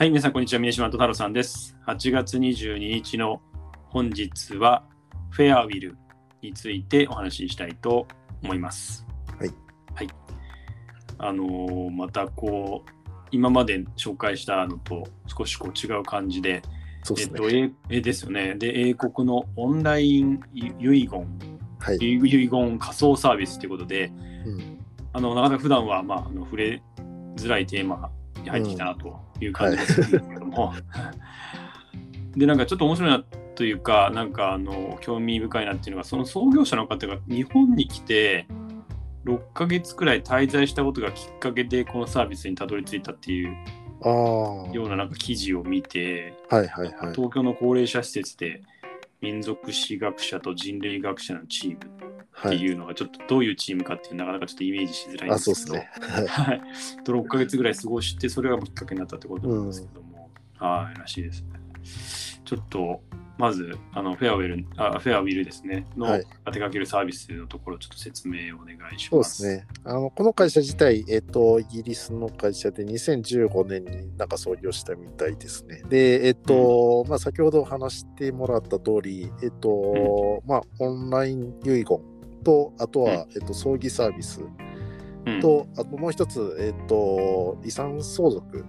はい、皆さん、こんにちは。峰島と太郎さんです。8月22日の本日は、フェアウィルについてお話ししたいと思います。はい。はい。あのーまたこう、今まで紹介したのと少しこう違う感じで、そうですね。えっと、英えですよね。で、英国のオンライン遺言、はい。遺言仮想サービスということで、うんあのなかなか普段はまああの触れづらいテーマに入ってきたなという感じがするんですけども、でなんかちょっと面白いなというかなんかあの興味深いなっていうのがその創業者の方が日本に来て6ヶ月くらい滞在したことがきっかけでこのサービスにたどり着いたっていうようななんか記事を見ていはいはい。東京の高齢者施設で民族史学者と人類学者のチームってはい。いうのがちょっとどういうチームかっていうなかなかちょっとイメージしづらいんあ、ですけど、そうですね。はいはい。と6ヶ月ぐらい過ごして、それがきっかけになったってことなんですけども、はい、らしいですね。ちょっと、まず、あのフェアウェル、あフェアウィルですね、のはい当てかけるサービスのところ、ちょっと説明をお願いしそうま。ですすね。あの、この会社自体、えっと、イギリスの会社で2015年になんか創業したみたいですね。で、えっと、まあ、先ほど話してもらった通り、えっと、まあ、オンライン遺言と、あとは、えっと、葬儀サービス。うん、と、あともう一つ、えっと、遺産相続。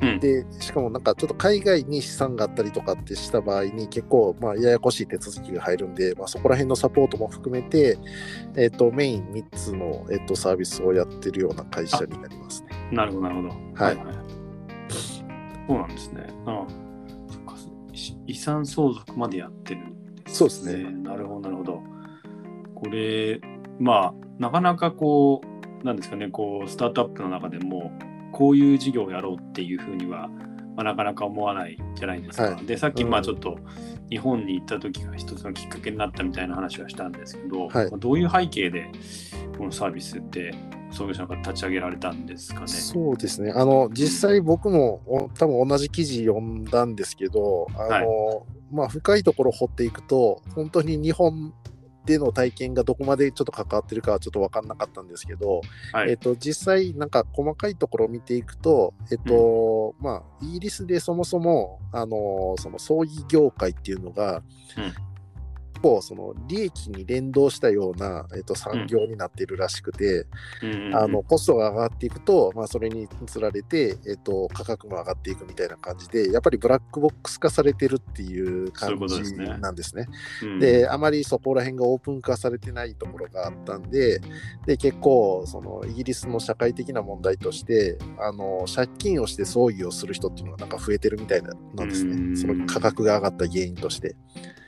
うん。で、しかもなんかちょっと海外に資産があったりとかってした場合に結構まあややこしい手続きが入るんで、まあ、そこら辺のサポートも含めて、えっとメイン3つの、えっとサービスをやってるような会社になりますね。なるほど、なるほど。はい。そうなんですね。あそっか。い遺産相続までやってるんです、そうですね。なるほど、なるほど。これ、まあ、なかなかこう、なんですかね、こう、スタートアップの中でも、こういう事業をやろうっていうふうには、まあ、なかなか思わないじゃないですか。はいで、さっき、うんまあ、ちょっと、日本に行った時が一つのきっかけになったみたいな話はしたんですけど、はいまあどういう背景で、このサービスって、創業者の方立ち上げられたんですかね？そうですね。あの、実際僕もお多分同じ記事読んだんですけど、あの、まあ深いところ掘っていくと、本当に日本での体験がどこまでちょっと関わってるかはちょっと分かんなかったんですけど、はい。えっと、実際なんか細かいところを見ていくと、えっと、まあ、イギリスでそもそも、あの、その葬儀業界っていうのが、うん構その利益に連動したような、えっと、産業になっているらしくて、うん。うんうんあのコストが上がっていくと、まあ、それにつられて、えっと、価格も上がっていくみたいな感じでやっぱりブラックボックス化されてるっていう感じことですねなんですね。うん。であまりそこら辺がオープン化されてないところがあったんでで結構そのイギリスの社会的な問題としてあの借金をして葬儀をする人っていうのがなんか増えてるみたいなんですうん。ねその価格が上がった原因として。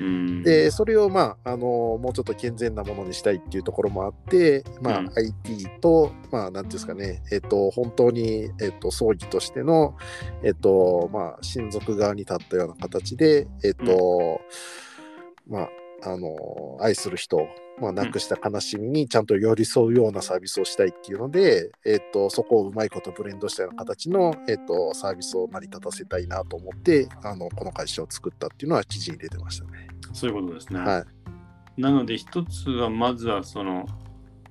うん。でそれをまああのもうちょっと健全なものにしたいっていうところもあって、まあうん。IT とまあなんていうんですかねえっと本当にえっと葬儀としてのえっとまあ親族側に立ったような形でえっと、まああの愛する人をまあ、亡くした悲しみにちゃんと寄り添うようなサービスをしたいっていうので、えっとそこをうまいことブレンドしたような形の、えっとサービスを成り立たせたいなと思ってあのこの会社を作ったっていうのは記事に出てましたね。そういうことですね。はいなので、一つはまずはその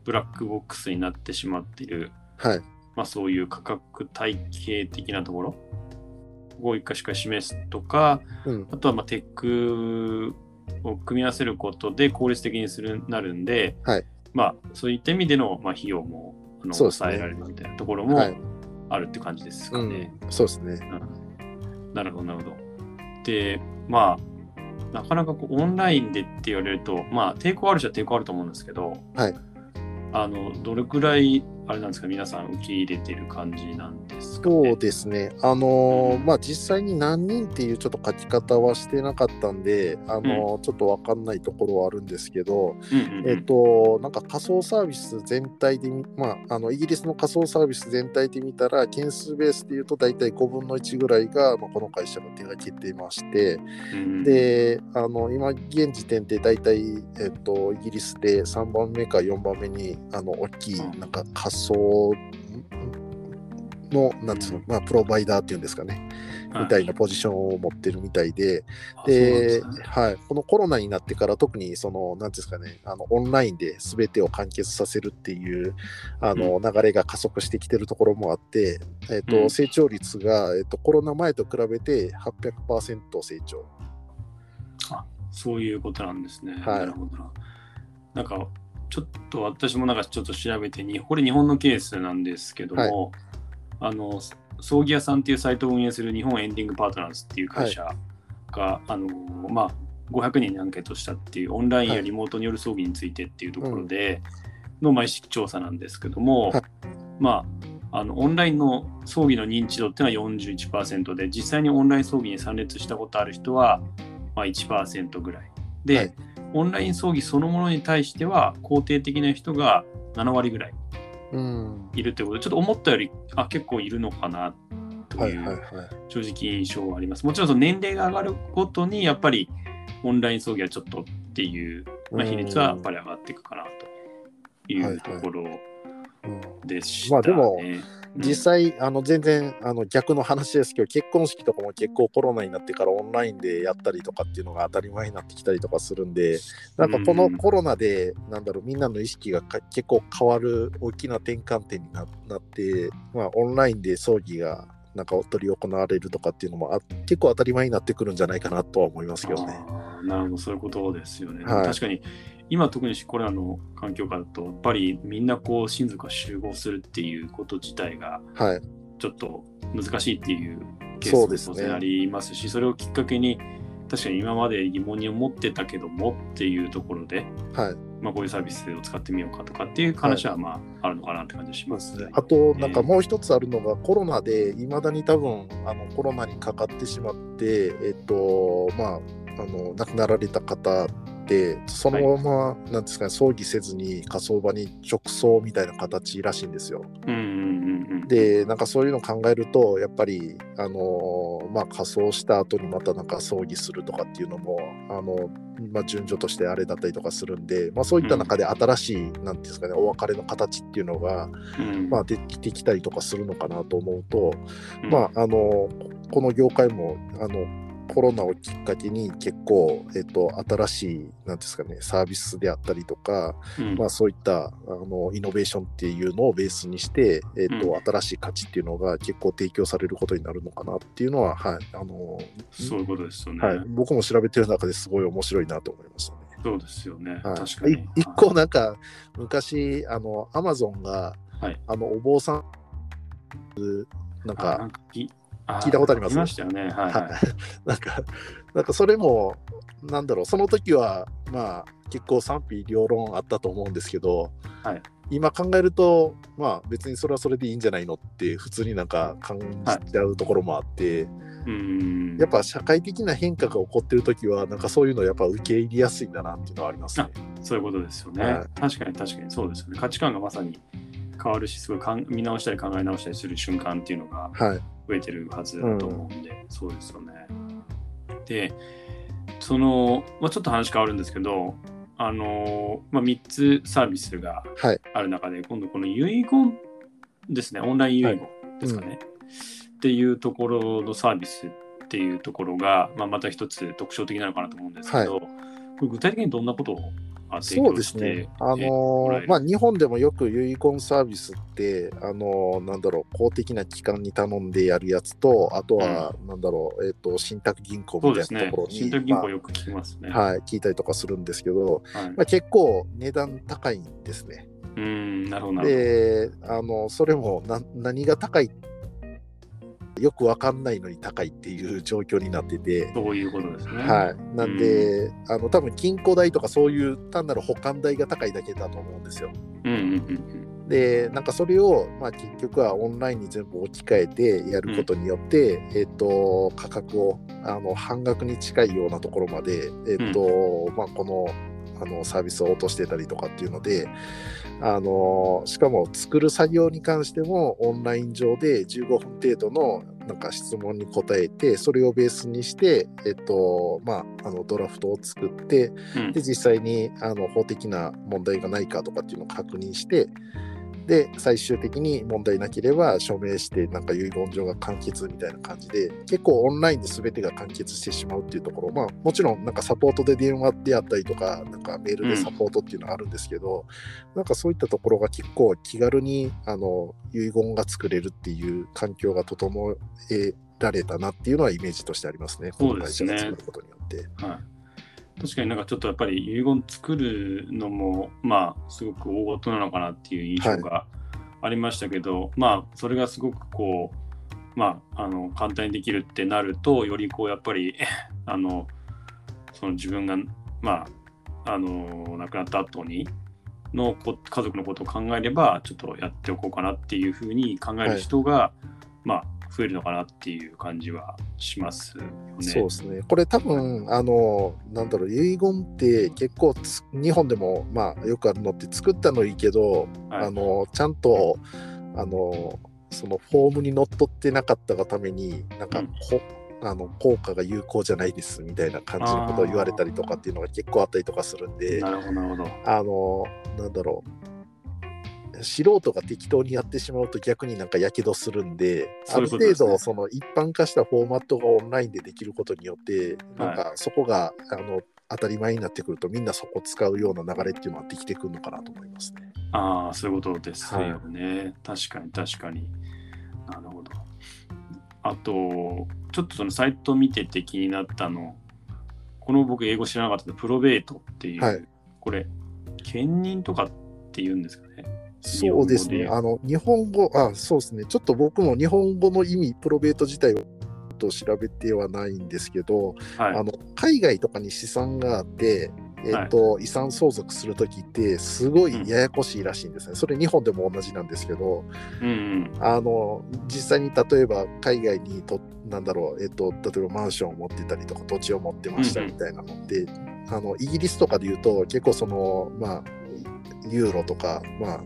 ブラックボックスになってしまっている、はい。まあ、そういう価格体系的なところを一かしか示すとか、うん。あとはまあテックを組み合わせることで効率的にするなるんで、はいまあ、そういった意味でのまあ費用もあのね抑えられるみたいなところもはい。あるって感じですかうね。ん。そうですね。うんなるほど、なるほど。で、まあ、なかなかこうオンラインでって言われると、まあ、抵抗ある人は抵抗あると思うんですけど、はいあのどれくらい、あれなんですか、皆さん受け入れてる感じなんですか、ね。そうですね。あのーまあ実際に何人っていうちょっと書き方はしてなかったんで、あのーちょっとわかんないところはあるんですけど、うんうんうん。えっ、と、なんか仮想サービス全体で見、まあ、あのイギリスの仮想サービス全体で見たら、件数ベースでいうと大体5分の1ぐらいが、まあ、この会社が手がけてまして、うんで、あの今現時点で大体、えっと、イギリスで3番目か4番目にあの大きいうん。なんか仮想の、なんつうの、まあ、プロバイダーっていうんですかね、みたいなポジションを持ってるみたいで、で、はい、このコロナになってから特にその、なんですかね、あのオンラインで全てを完結させるっていうあの、流れが加速してきてるところもあって、えーと成長率が、えーと、コロナ前と比べて800%成長。あそういうことなんですね。はい、なるほどな。なんかちょっと私もなんかちょっと調べてに、これ日本のケースなんですけども、はい、あの葬儀屋さんっていうサイトを運営する日本エンディングパートナーズっていう会社が、はい、あのまあ、500人にアンケートしたっていうオンラインやリモートによる葬儀についてっていうところでの、まあ、意識調査なんですけども、はい、まあ、あのオンラインの葬儀の認知度っていうのは41%で実際にオンライン葬儀に参列したことある人は、まあ、1%ぐらい。で、はい、オンライン葬儀そのものに対しては肯定的な人が7割ぐらいいるということ。で、ちょっと思ったよりあ結構いるのかな。という正直印象はあります。もちろんその年齢が上がるごとにやっぱりオンライン葬儀はちょっとっていう、まあ、比率はやっぱり上がっていくかなというところでしたね。まあでも実際、あの全然あの逆の話ですけど結婚式とかも結構コロナになってからオンラインでやったりとかっていうのが当たり前になってきたりとかするんでなんかこのコロナで、なんだろうみんなの意識が結構変わる大きな転換点になって、まあ、オンラインで葬儀がなんかお取り行われるとかっていうのもあ結構当たり前になってくるんじゃないかなとは思いますけどね。なるほどそういうことですよね。はい、確かに今特にコロナの環境下だとやっぱりみんなこう親族が集合するっていうこと自体がちょっと難しいっていうケースも当然ありますしそれをきっかけに確かに今まで疑問に思ってたけどもっていうところで、はい。まあ、こういうサービスを使ってみようかとかっていう話はまああるのかなって感じします。ね。あとなんかもう一つあるのが、コロナでいまだに多分あのコロナにかかってしまってえっとまああの亡くなられた方そのまま、はい、なんですかね葬儀せずに火葬場に直葬みたいな形らしいんですよ。うんうんうんうん、でなんかそういうのを考えるとやっぱりあのまあ火葬した後にまたなんか葬儀するとかっていうのもあのまあ、順序としてあれだったりとかするんで、まあ、そういった中で新しい、うん、なんですかねお別れの形っていうのが、うん、まあ、できてきたりとかするのかなと思うと、うん、まああのこの業界もあのコロナをきっかけに結構、えっと、新しいなんですか、ね、サービスであったりとか、うん、まあ、そういったあのイノベーションっていうのをベースにして、えっと、うん、新しい価値っていうのが結構提供されることになるのかなっていうのは、はい、あのそういうことですよね、はい、僕も調べてる中ですごい面白いなと思いましたね。そうですよね、はい、確かに。一個なんか昔あのアマゾンが、はい、あのお坊さんなんか聞いたことあります？ましたよね。はい、はい、なんか、なんかそれも、なんだろう、その時は、まあ、結構賛否両論あったと思うんですけど、はい、今考えると、まあ、別にそれはそれでいいんじゃないのって普通になんか感じちゃうところもあって、はい、やっぱ社会的な変化が起こってる時はなんかそういうのやっぱ受け入れやすいんだなっていうのはありますね。そういうことですよね、はい、確かに確かに。そうですよね。価値観がまさに変わるしすごいかん見直したり考え直したりする瞬間っていうのが増えてるはずだと思うんで、はいうん、そうですよね。でその、まあ、ちょっと話変わるんですけどあの、まあ、3つサービスがある中で、はい、今度この遺言ですねオンライン遺言ですかね、はいうん、っていうところのサービスっていうところが、まあ、また一つ特徴的なのかなと思うんですけど、これ具体的にどんなことをそうですね。あのまあ、日本でもよく遺言サービスって、あのなんだろう、公的な機関に頼んでやるやつと、あとは、うん、なんだろう、えっ、ー、と、信託銀行みたいなところに、ね、信託銀行よく聞きますね、まあ、はい、聞いたりとかするんですけど、はい、まあ、結構値段高いんですね。うんなるほどであのそれもな何が高いってよくわかんないのに高いっていう状況になってて。そういうことですね。はい。なんで、うん、あの多分金庫代とかそういう単なる保管代が高いだけだと思うんですよ、うんうんうんでなんかそれを、まあ、結局はオンラインに全部置き換えてやることによって、うん、えーと、価格をあの半額に近いようなところまで、えーと、うん、まあ、このあのサービスを落としてたりとかっていうのであのしかも作る作業に関してもオンライン上で15分程度のなんか質問に答えてそれをベースにして、えっとまあ、あのドラフトを作って、うん、で実際にあの法的な問題がないかとかっていうのを確認してで最終的に問題なければ署名してなんか遺言状が完結みたいな感じで結構オンラインで全てが完結してしまうっていうところまあもちろんなんかサポートで電話であったりとかなんかメールでサポートっていうのはあるんですけど、うん、なんかそういったところが結構気軽にあの遺言が作れるっていう環境が整えられたなっていうのはイメージとしてありますね。そうですね。作ることによって。はい確かになんかちょっとやっぱり遺言作るのもまあすごく大事なのかなっていう印象がありましたけど、はい、まあそれがすごくこうまああの簡単にできるってなるとよりこうやっぱり あのその自分がまああの亡くなった後にの家族のことを考えればちょっとやっておこうかなっていうふうに考える人が、はい、まあ増えるのかなっていう感じはしますよね。そうですね。これ多分、あの、なんだろう、遺言って結構日本でも、まあ、よくあるのって作ったのいいけど、はい、あの、ちゃんと、あの、そのフォームにのっとってなかったがために、なんか、うんあの効果が有効じゃないですみたいな感じのことを言われたりとかっていうのが結構あったりとかするんで、なるほどなるほどあのなんだろう素人が適当にやってしまうと逆になんかやけどするんで、ある程度その一般化したフォーマットがオンラインでできることによって、なんかそこがあの当たり前になってくるとみんなそこ使うような流れっていうのはできてくるのかなと思いますね。ああ、そういうことですよね、はい。確かに確かに。なるほど。あと、ちょっとそのサイト見てて気になったの、この僕英語知らなかったプロベートっていう、はい、これ、兼任とかって言うんですかね。そうですね。あの、日本語、あ、そうですね。ちょっと僕も日本語の意味、プロベート自体をと調べてはないんですけど、はい、あの海外とかに資産があって、えーと、はい、遺産相続するときってすごいややこしいらしいんですね、うん、それ日本でも同じなんですけど、うんうん、あの実際に例えば海外にとなんだろう、えーと、例えばマンションを持ってたりとか土地を持ってましたみたいなのって、うんうん、あのイギリスとかで言うと結構そのまあユーロとか、まあ、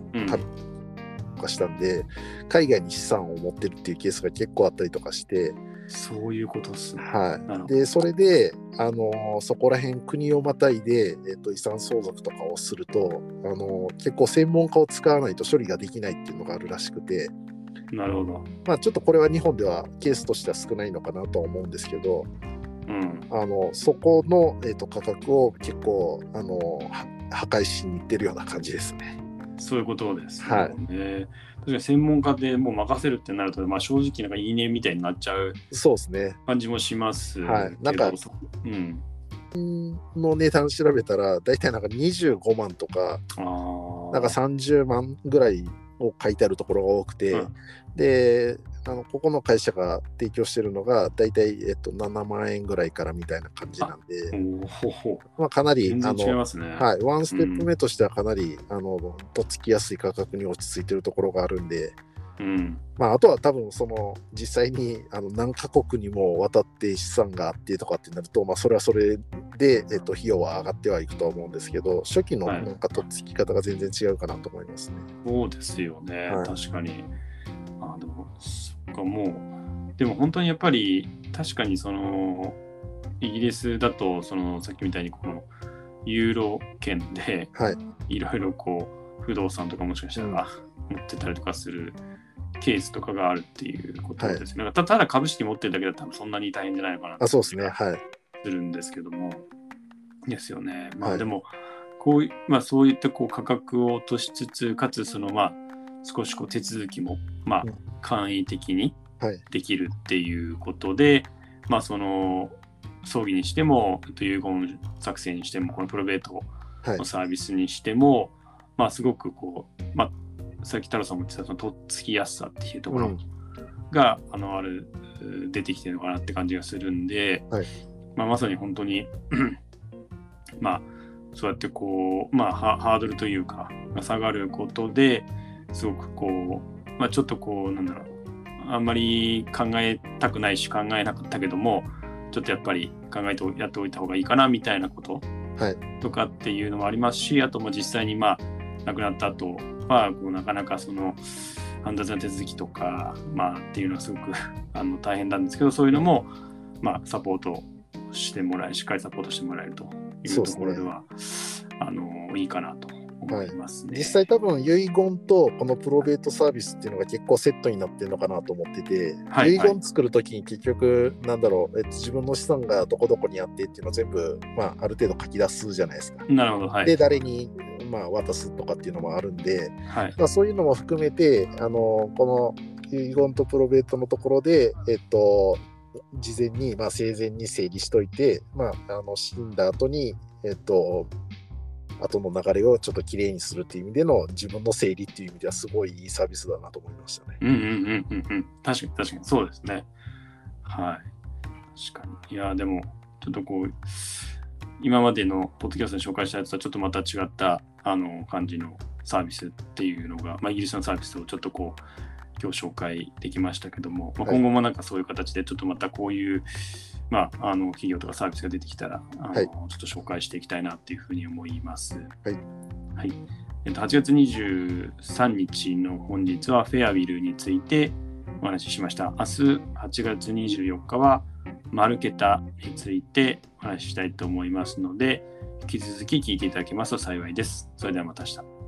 とかしたんで、海外に資産を持ってるっていうケースが結構あったりとかして、そういうことっすね。はい。で、それで、あのそこら辺国をまたいで、えっと、遺産相続とかをすると、あの結構専門家を使わないと処理ができないっていうのがあるらしくて、なるほど。まあ、ちょっとこれは日本ではケースとしては少ないのかなとは思うんですけど、うん、あのそこの、えーと、価格を結構あの破壊しにいってるような感じですね。そういうことですね。はい、確かに専門家でもう任せるってなると、まあ、正直なんかいいねみたいになっちゃうそうですね感じもしますはい。なんか、うん。の値段調べたら、大体なんか25万とか、なんか30万ぐらいを書いてあるところが多くて、うん、で、あのここの会社が提供してるのが大体、えっと、7万円ぐらいからみたいな感じなんで、まあ、かなり、あの、はい、ワンステップ目としてはかなり、うん、あのとっつきやすい価格に落ち着いてるところがあるんで、うん。まあ、あとは多分その実際にあの何カ国にも渡って資産があってとかってなると、まあ、それはそれで、えっと、費用は上がってはいくと思うんですけど初期のなんかとっつき方が全然違うかなと思いますね。はい、そうですよね、はい、確かに。かもでも本当にやっぱり確かにそのイギリスだとそのさっきみたいにこのユーロ圏でいろいろこう不動産とかもしかしたら持ってたりとかするケースとかがあるっていうことですね。はい、ただ株式持ってるだけだったらそんなに大変じゃないのかなあそうですね。はい。するんですけども。ですよね。まあでも、こういまあ、そういったこう価格を落としつつ、かつそのまあ少しこう手続きもまあ簡易的にできるっていうことで、はい、まあその葬儀にしても遺言作成にしてもこのプロベートのサービスにしても、はい、まあすごくこう、まあ、さっき太郎さんも言ってたそのとっつきやすさっていうところが、うん、あのある出てきてるのかなって感じがするんで、はい、まあ、まさに本当に まあそうやってこう、まあ、ハードルというかが下がることですごくこう、まあ、ちょっとこうなんだろう。あんまり考えたくないし考えなかったけどもちょっとやっぱり考えてやっておいた方がいいかなみたいなこと。とかっていうのもありますし、あとも実際にまあ亡くなった後はこうなかなかその煩雑な手続きとか、まあ、っていうのはすごく あの大変なんですけどそういうのも、まあ、サポートしてもらえしっかりサポートしてもらえるというところでは、ね、あのいいかなと思いますね。実際多分遺言とこのプロベートサービスっていうのが結構セットになってるのかなと思ってて、はい遺言作るときに結局なんだろう、えっと、自分の資産がどこどこにあってっていうのを全部、まあ、ある程度書き出すじゃないですか。なるほど、はい。で誰に、まあ、渡すとかっていうのもあるんで、はい、まあ、そういうのも含めてあのこの遺言とプロベートのところで、えっと、事前に、まあ、生前に整理しといて、まあ、あの死んだ後に、えっと、後の流れをちょっときれいにするっていう意味での自分の整理っていう意味ではすごいいいサービスだなと思いましたね。うんうんうんうんうん。確かに確かにそうですね。はい。確かに。いや、でも、ちょっとこう、今までのポッドキャストで紹介したやつとはちょっとまた違ったあの感じのサービスっていうのが、まあ、イギリスのサービスをちょっとこう、今日紹介できましたけども、まあ、はい今後もなんかそういう形でちょっとまたこういう、まあ、あの企業とかサービスが出てきたらあの、はいちょっと紹介していきたいなっていうふうに思います。はい。はいえっと、8月23日の本日はフェアウィルについてお話ししました。明日8月24日はマルケタについてお話ししたいと思いますので、引き続き聞いていただけますと幸いです。それではまた明日。